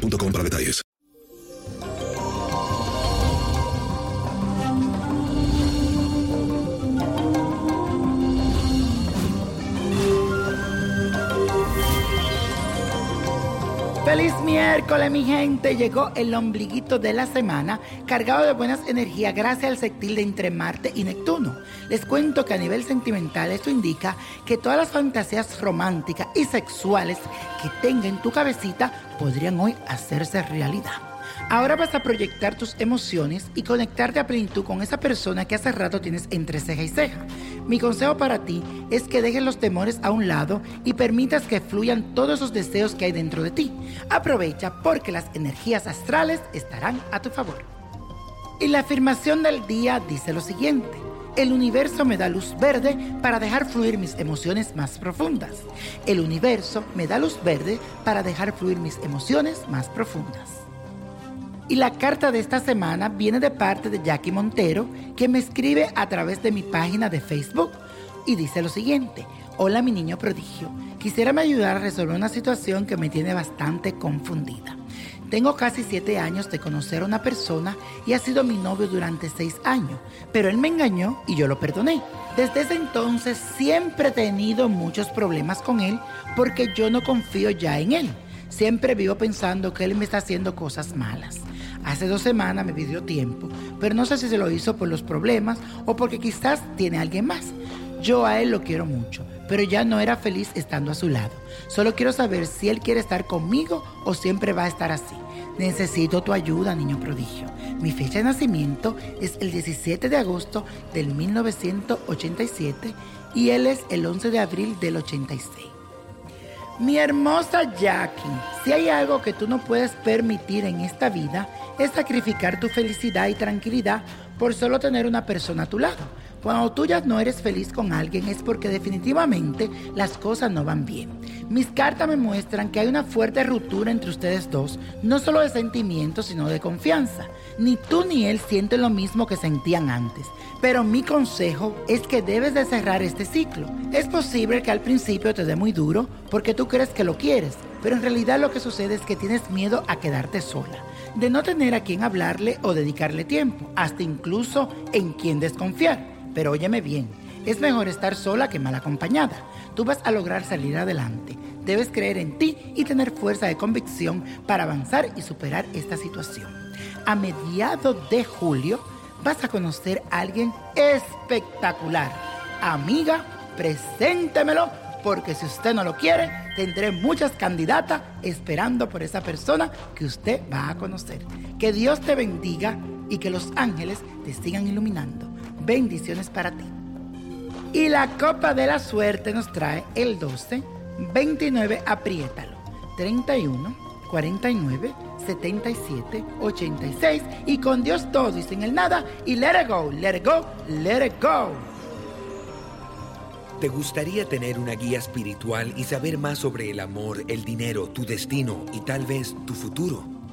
boostmobile.com para detalles. Feliz miércoles, mi gente. Llegó el ombliguito de la semana cargado de buenas energías gracias al sextil de entre Marte y Neptuno. Les cuento que a nivel sentimental esto indica que todas las fantasías románticas y sexuales que tenga en tu cabecita podrían hoy hacerse realidad. Ahora vas a proyectar tus emociones y conectarte a plenitud con esa persona que hace rato tienes entre ceja y ceja. Mi consejo para ti es que dejes los temores a un lado y permitas que fluyan todos esos deseos que hay dentro de ti. Aprovecha porque las energías astrales estarán a tu favor. Y la afirmación del día dice lo siguiente. El universo me da luz verde para dejar fluir mis emociones más profundas. El universo me da luz verde para dejar fluir mis emociones más profundas. Y la carta de esta semana viene de parte de Jackie Montero, que me escribe a través de mi página de Facebook y dice lo siguiente. Hola mi niño prodigio, quisiera me ayudar a resolver una situación que me tiene bastante confundida. Tengo casi siete años de conocer a una persona y ha sido mi novio durante seis años, pero él me engañó y yo lo perdoné. Desde ese entonces siempre he tenido muchos problemas con él porque yo no confío ya en él. Siempre vivo pensando que él me está haciendo cosas malas. Hace dos semanas me pidió tiempo, pero no sé si se lo hizo por los problemas o porque quizás tiene alguien más. Yo a él lo quiero mucho, pero ya no era feliz estando a su lado. Solo quiero saber si él quiere estar conmigo o siempre va a estar así. Necesito tu ayuda, niño prodigio. Mi fecha de nacimiento es el 17 de agosto del 1987 y él es el 11 de abril del 86. Mi hermosa Jackie, si hay algo que tú no puedes permitir en esta vida, es sacrificar tu felicidad y tranquilidad por solo tener una persona a tu lado. Cuando tú ya no eres feliz con alguien es porque definitivamente las cosas no van bien. Mis cartas me muestran que hay una fuerte ruptura entre ustedes dos, no solo de sentimientos, sino de confianza. Ni tú ni él sienten lo mismo que sentían antes. Pero mi consejo es que debes de cerrar este ciclo. Es posible que al principio te dé muy duro porque tú crees que lo quieres, pero en realidad lo que sucede es que tienes miedo a quedarte sola, de no tener a quien hablarle o dedicarle tiempo, hasta incluso en quien desconfiar. Pero óyeme bien, es mejor estar sola que mal acompañada. Tú vas a lograr salir adelante. Debes creer en ti y tener fuerza de convicción para avanzar y superar esta situación. A mediados de julio vas a conocer a alguien espectacular. Amiga, preséntemelo porque si usted no lo quiere, tendré muchas candidatas esperando por esa persona que usted va a conocer. Que Dios te bendiga y que los ángeles te sigan iluminando. Bendiciones para ti. Y la copa de la suerte nos trae el 12, 29, apriétalo, 31, 49, 77, 86 y con Dios todo y sin el nada y let it go, let it go, let it go. ¿Te gustaría tener una guía espiritual y saber más sobre el amor, el dinero, tu destino y tal vez tu futuro?